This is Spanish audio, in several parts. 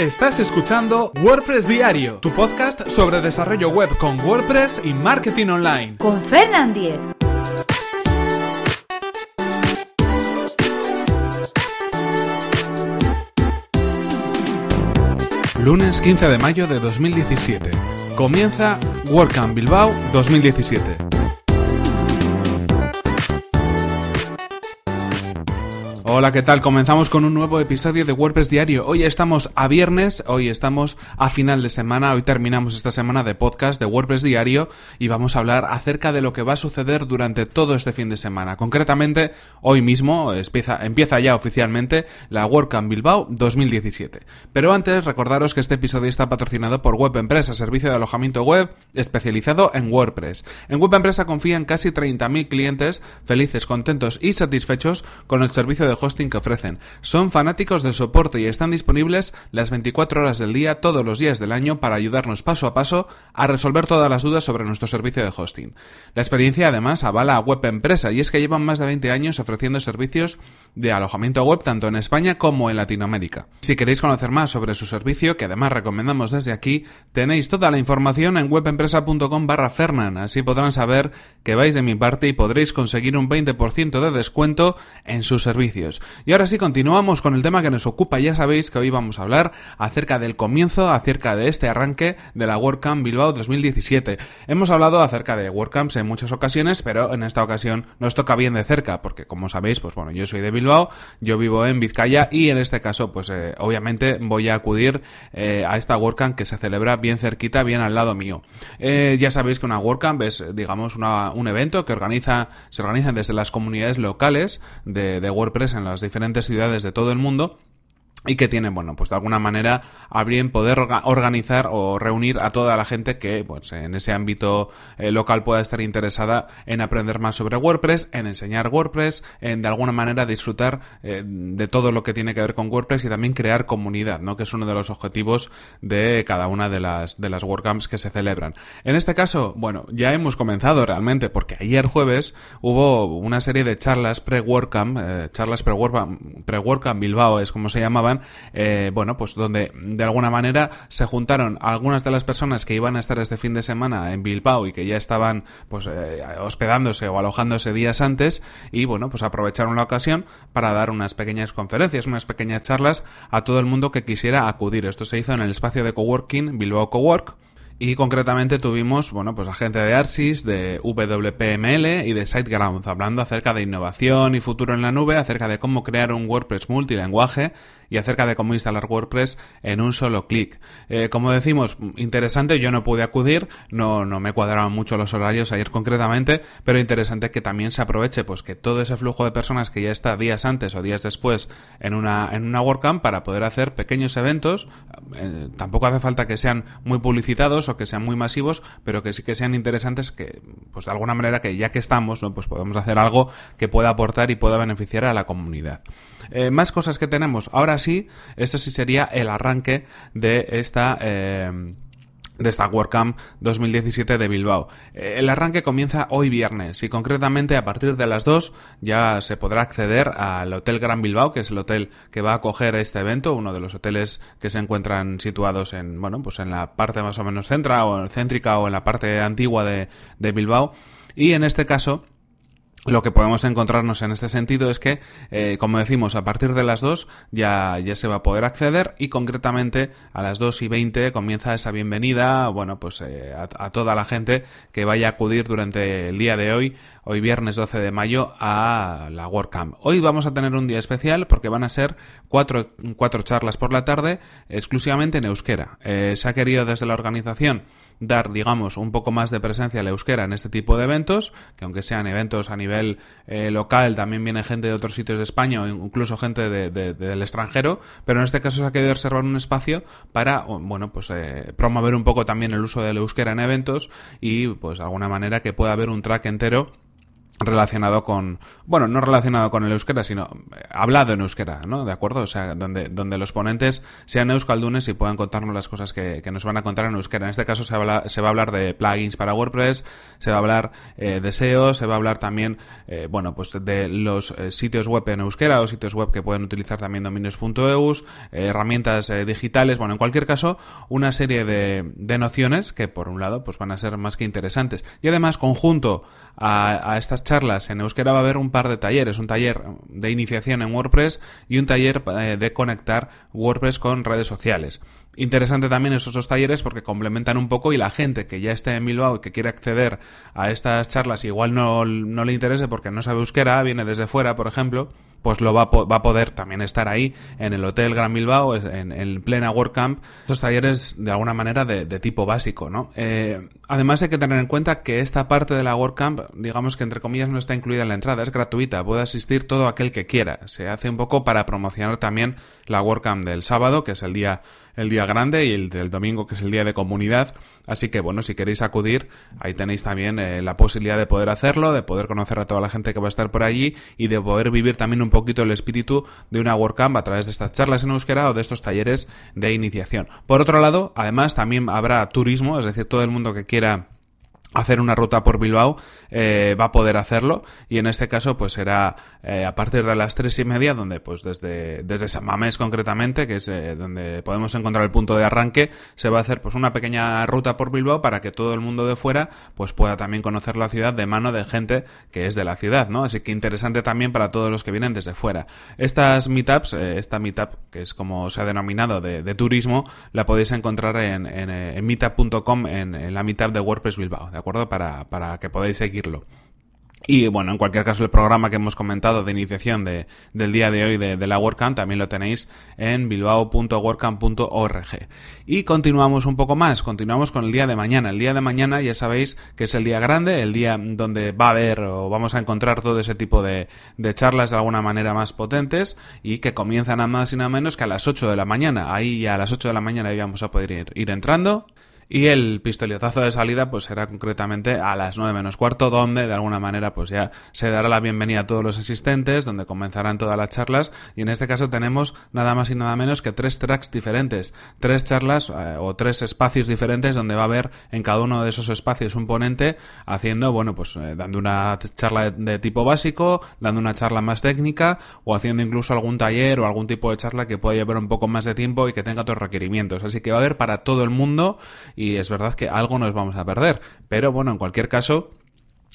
Estás escuchando WordPress Diario, tu podcast sobre desarrollo web con WordPress y marketing online. Con Fernand Diez. Lunes 15 de mayo de 2017. Comienza WordCamp Bilbao 2017. Hola, ¿qué tal? Comenzamos con un nuevo episodio de WordPress Diario. Hoy estamos a viernes, hoy estamos a final de semana, hoy terminamos esta semana de podcast de WordPress Diario y vamos a hablar acerca de lo que va a suceder durante todo este fin de semana. Concretamente, hoy mismo empieza, ya oficialmente la WordCamp Bilbao 2017. Pero antes, recordaros que este episodio está patrocinado por Web Empresa, servicio de alojamiento web especializado en WordPress. En Web Empresa confían casi 30.000 clientes felices, contentos y satisfechos con el servicio de hosting que ofrecen. Son fanáticos del soporte y están disponibles las 24 horas del día todos los días del año para ayudarnos paso a paso a resolver todas las dudas sobre nuestro servicio de hosting. La experiencia además avala a Web Empresa y es que llevan más de 20 años ofreciendo servicios de alojamiento web tanto en España como en Latinoamérica. Si queréis conocer más sobre su servicio, que además recomendamos desde aquí, tenéis toda la información en webempresa.com barra Fernan, así podrán saber que vais de mi parte y podréis conseguir un 20% de descuento en sus servicios. Y ahora sí, continuamos con el tema que nos ocupa. Ya sabéis que hoy vamos a hablar acerca del comienzo, acerca de este arranque de la WordCamp Bilbao 2017. Hemos hablado acerca de WordCamps en muchas ocasiones, pero en esta ocasión nos toca bien de cerca, porque como sabéis, pues bueno, yo soy de Bilbao, yo vivo en Vizcaya y en este caso, pues eh, obviamente voy a acudir eh, a esta WordCamp que se celebra bien cerquita, bien al lado mío. Eh, ya sabéis que una WordCamp es, digamos, un evento que organiza, se organiza desde las comunidades locales de, WordPress las diferentes ciudades de todo el mundo y que tienen, bueno, pues de alguna manera habrían poder organizar o reunir a toda la gente que, pues en ese ámbito eh, local pueda estar interesada en aprender más sobre WordPress, en enseñar WordPress, en de alguna manera disfrutar eh, de todo lo que tiene que ver con WordPress y también crear comunidad, ¿no? Que es uno de los objetivos de cada una de las, de las WordCamps que se celebran. En este caso, bueno, ya hemos comenzado realmente porque ayer jueves hubo una serie de charlas pre-WordCamp, eh, charlas pre-WordCamp, pre-WordCamp Bilbao es como se llamaban, eh, bueno, pues donde de alguna manera se juntaron algunas de las personas que iban a estar este fin de semana en Bilbao y que ya estaban pues eh, hospedándose o alojándose días antes y bueno, pues aprovecharon la ocasión para dar unas pequeñas conferencias, unas pequeñas charlas a todo el mundo que quisiera acudir. Esto se hizo en el espacio de coworking Bilbao Cowork y concretamente tuvimos, bueno, pues a gente de Arsis, de WPML y de SiteGround, hablando acerca de innovación y futuro en la nube, acerca de cómo crear un WordPress multilenguaje y acerca de cómo instalar WordPress en un solo clic. Eh, como decimos, interesante, yo no pude acudir, no, no me cuadraban mucho los horarios ayer concretamente, pero interesante que también se aproveche pues que todo ese flujo de personas que ya está días antes o días después en una, en una WordCamp para poder hacer pequeños eventos, eh, tampoco hace falta que sean muy publicitados que sean muy masivos, pero que sí que sean interesantes, que pues de alguna manera que ya que estamos, pues podemos hacer algo que pueda aportar y pueda beneficiar a la comunidad. Eh, más cosas que tenemos. Ahora sí, esto sí sería el arranque de esta... Eh, de esta WordCamp 2017 de Bilbao. Eh, el arranque comienza hoy viernes y concretamente a partir de las 2 ya se podrá acceder al Hotel Gran Bilbao, que es el hotel que va a acoger este evento, uno de los hoteles que se encuentran situados en, bueno, pues en la parte más o menos centra o céntrica o en la parte antigua de, de Bilbao. Y en este caso, lo que podemos encontrarnos en este sentido es que, eh, como decimos, a partir de las 2 ya, ya se va a poder acceder y concretamente a las 2 y 20 comienza esa bienvenida, bueno, pues eh, a, toda la gente que vaya a acudir durante el día de hoy, hoy viernes 12 de mayo, a la WordCamp. Hoy vamos a tener un día especial porque van a ser cuatro, cuatro charlas por la tarde exclusivamente en euskera. Eh, se ha querido desde la organización dar, digamos, un poco más de presencia al euskera en este tipo de eventos, que aunque sean eventos a nivel eh, local, también viene gente de otros sitios de España o incluso gente del extranjero, pero en este caso se ha querido reservar un espacio para, bueno, pues eh, promover un poco también el uso del euskera en eventos y, pues, de alguna manera que pueda haber un track entero relacionado con, bueno, no relacionado con el euskera, sino eh, hablado en euskera, ¿no? ¿De acuerdo? O sea, donde, donde los ponentes sean euskaldunes y puedan contarnos las cosas que, que nos van a contar en euskera. En este caso se, habla, se va a hablar de plugins para WordPress, se va a hablar eh, de SEO, se va a hablar también, eh, bueno, pues de los eh, sitios web en euskera o sitios web que pueden utilizar también dominios.eus, herramientas digitales, bueno, en cualquier caso, una serie de, de nociones que por un lado pues van a ser más que interesantes. Y además, conjunto a, a estas charlas en euskera va a haber un par de talleres, un taller de iniciación en WordPress y un taller eh, de conectar WordPress con redes sociales. Interesante también esos dos talleres porque complementan un poco y la gente que ya esté en Bilbao y que quiere acceder a estas charlas igual no, no le interese porque no sabe euskera, viene desde fuera, por ejemplo, pues lo va a, va a, poder también estar ahí en el Hotel Gran Bilbao, en, en plena WordCamp, estos talleres de alguna manera de, tipo básico, ¿no? Eh, además hay que tener en cuenta que esta parte de la WordCamp, digamos que entre comillas no está incluida en la entrada, es gratuita, puede asistir todo aquel que quiera. Se hace un poco para promocionar también la WordCamp del sábado, que es el día el día grande y el del domingo que es el día de comunidad. Así que bueno, si queréis acudir, ahí tenéis también eh, la posibilidad de poder hacerlo, de poder conocer a toda la gente que va a estar por allí y de poder vivir también un poquito el espíritu de una WordCamp a través de estas charlas en euskera o de estos talleres de iniciación. Por otro lado, además también habrá turismo, es decir, todo el mundo que quiera hacer una ruta por Bilbao eh, va a poder hacerlo. Y en este caso pues será eh, a partir de las tres y media donde pues desde desde San Mamés concretamente que es eh, donde podemos encontrar el punto de arranque se va a hacer pues una pequeña ruta por Bilbao para que todo el mundo de fuera pues pueda también conocer la ciudad de mano de gente que es de la ciudad no así que interesante también para todos los que vienen desde fuera. Estas meetups esta meetup que es como se ha denominado de, turismo la podéis encontrar en, en, en meetup.com en, en la meetup de WordPress Bilbao acuerdo? Para, para que podáis seguirlo. Y bueno, en cualquier caso, el programa que hemos comentado de iniciación de, del día de hoy de, de la WordCamp también lo tenéis en bilbao.wordcamp.org. Y continuamos un poco más, continuamos con el día de mañana. El día de mañana ya sabéis que es el día grande, el día donde va a haber o vamos a encontrar todo ese tipo de, de charlas de alguna manera más potentes y que comienzan a más y nada menos que a las 8 de la mañana. Ahí ya a las 8 de la mañana ya vamos a poder ir, ir entrando. Y el pistoletazo de salida pues será concretamente a las 9 menos cuarto, donde de alguna manera pues ya se dará la bienvenida a todos los asistentes, donde comenzarán todas las charlas y en este caso tenemos nada más y nada menos que tres tracks diferentes, tres charlas eh, o tres espacios diferentes donde va a haber en cada uno de esos espacios un ponente haciendo, bueno, pues eh, dando una charla de, de tipo básico, dando una charla más técnica o haciendo incluso algún taller o algún tipo de charla que pueda llevar un poco más de tiempo y que tenga otros requerimientos. Así que va a haber para todo el mundo y es verdad que algo nos vamos a perder. Pero bueno, en cualquier caso,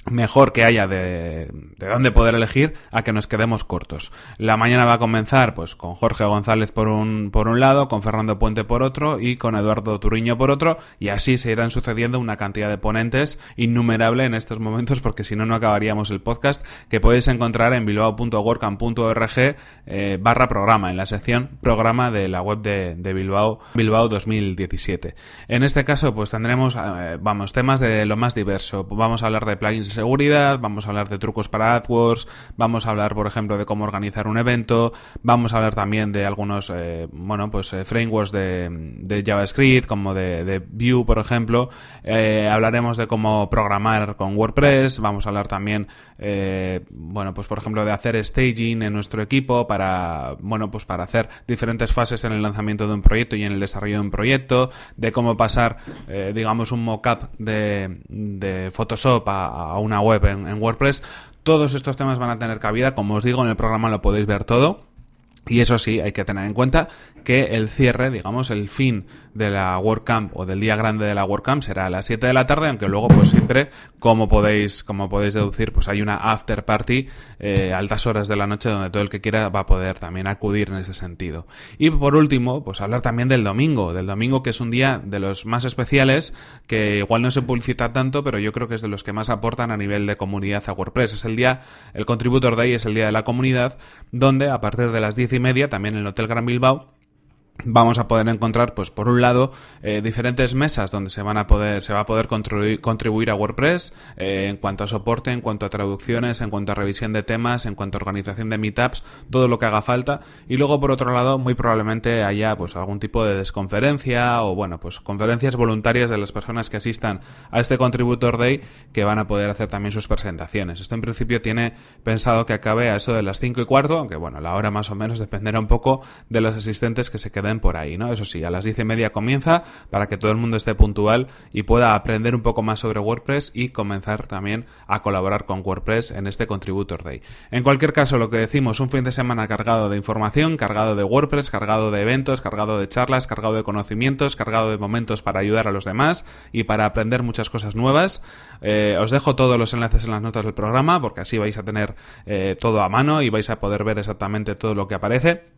mejor que haya de, de dónde poder elegir a que nos quedemos cortos. La mañana va a comenzar pues con Jorge González por un, por un lado, con Fernando Puente por otro y con Eduardo Turiño por otro y así se irán sucediendo una cantidad de ponentes innumerable en estos momentos porque si no no acabaríamos el podcast que podéis encontrar en bilbao.workcamp.org eh, barra programa en la sección programa de la web de, de Bilbao Bilbao 2017. En este caso pues tendremos eh, vamos temas de lo más diverso. Vamos a hablar de plugins seguridad, vamos a hablar de trucos para AdWords, vamos a hablar, por ejemplo, de cómo organizar un evento, vamos a hablar también de algunos, eh, bueno, pues eh, frameworks de, de, JavaScript, como de, de Vue, por ejemplo. Eh, hablaremos de cómo programar con WordPress, vamos a hablar también, bueno, pues por ejemplo, de hacer staging en nuestro equipo para, bueno, pues para hacer diferentes fases en el lanzamiento de un proyecto y en el desarrollo de un proyecto, de cómo pasar, digamos, un mockup de, de Photoshop a una web en, en, WordPress. Todos estos temas van a tener cabida, como os digo, en el programa lo podéis ver todo. Y eso sí, hay que tener en cuenta que el cierre, digamos, el fin de la WordCamp o del día grande de la WordCamp será a las 7 de la tarde, aunque luego, pues siempre, como podéis, como podéis deducir, pues hay una after party eh, altas horas de la noche donde todo el que quiera va a poder también acudir en ese sentido. Y por último, pues hablar también del domingo, del domingo que es un día de los más especiales, que igual no se publicita tanto, pero yo creo que es de los que más aportan a nivel de comunidad a WordPress. Es el día, el Contributor Day es el día de la comunidad, donde a partir de las 10 y media, también en el Hotel Gran Bilbao, vamos a poder encontrar, pues por un lado, eh, diferentes mesas donde se van a poder, se va a poder contribuir, a WordPress eh, en cuanto a soporte, en cuanto a traducciones, en cuanto a revisión de temas, en cuanto a organización de meetups, todo lo que haga falta. Y luego, por otro lado, muy probablemente haya pues algún tipo de desconferencia o bueno, pues conferencias voluntarias de las personas que asistan a este Contributor Day que van a poder hacer también sus presentaciones. Esto en principio tiene pensado que acabe a eso de las 5 y cuarto, aunque bueno, la hora más o menos dependerá un poco de los asistentes que se queden por ahí, ¿no? Eso sí, a las diez y media comienza para que todo el mundo esté puntual y pueda aprender un poco más sobre WordPress y comenzar también a colaborar con WordPress en este Contributor Day. En cualquier caso, lo que decimos, un fin de semana cargado de información, cargado de WordPress, cargado de eventos, cargado de charlas, cargado de conocimientos, cargado de momentos para ayudar a los demás y para aprender muchas cosas nuevas. Eh, os dejo todos los enlaces en las notas del programa porque así vais a tener eh, todo a mano y vais a poder ver exactamente todo lo que aparece.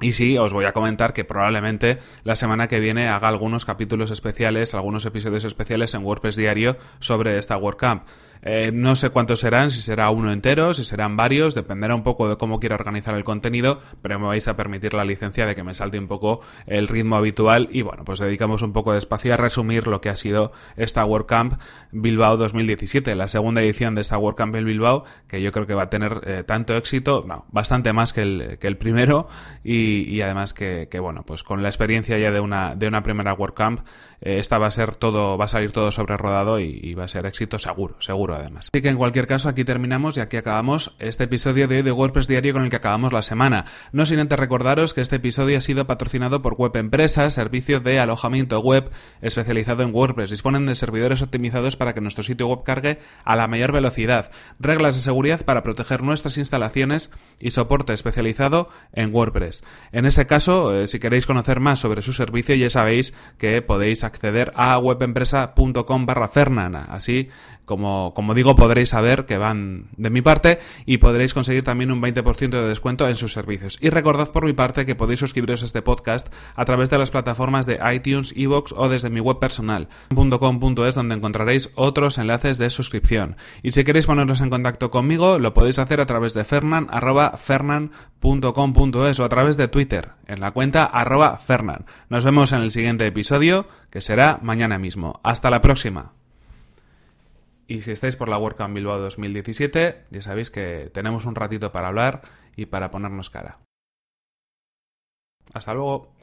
Y sí, os voy a comentar que probablemente la semana que viene haga algunos capítulos especiales, algunos episodios especiales en WordPress Diario sobre esta WordCamp. Eh, no sé cuántos serán, si será uno entero, si serán varios, dependerá un poco de cómo quiera organizar el contenido, pero me vais a permitir la licencia de que me salte un poco el ritmo habitual y bueno, pues dedicamos un poco de espacio a resumir lo que ha sido esta WordCamp Bilbao 2017, la segunda edición de esta WordCamp en Bilbao, que yo creo que va a tener eh, tanto éxito, no, bastante más que el, que el primero y, además que, bueno, pues con la experiencia ya de una, de una primera WordCamp, eh, esta va a ser todo, va a salir todo sobre rodado y, y va a ser éxito seguro, seguro además. Así que en cualquier caso aquí terminamos y aquí acabamos este episodio de hoy de WordPress Diario con el que acabamos la semana. No sin antes recordaros que este episodio ha sido patrocinado por Web Empresa, servicio de alojamiento web especializado en WordPress. Disponen de servidores optimizados para que nuestro sitio web cargue a la mayor velocidad, reglas de seguridad para proteger nuestras instalaciones y soporte especializado en WordPress. En este caso, eh, si queréis conocer más sobre su servicio, ya sabéis que podéis acceder a webempresa.com barra Fernana. Así como, como digo, podréis saber que van de mi parte y podréis conseguir también un 20% de descuento en sus servicios. Y recordad por mi parte que podéis suscribiros a este podcast a través de las plataformas de iTunes, Evox o desde mi web personal, .com.es donde encontraréis otros enlaces de suscripción. Y si queréis poneros en contacto conmigo, lo podéis hacer a través de fernan, o a través de Twitter, en la cuenta arroba fernan. Nos vemos en el siguiente episodio, que será mañana mismo. Hasta la próxima. Y si estáis por la WordCamp Bilbao 2017, ya sabéis que tenemos un ratito para hablar y para ponernos cara. Hasta luego.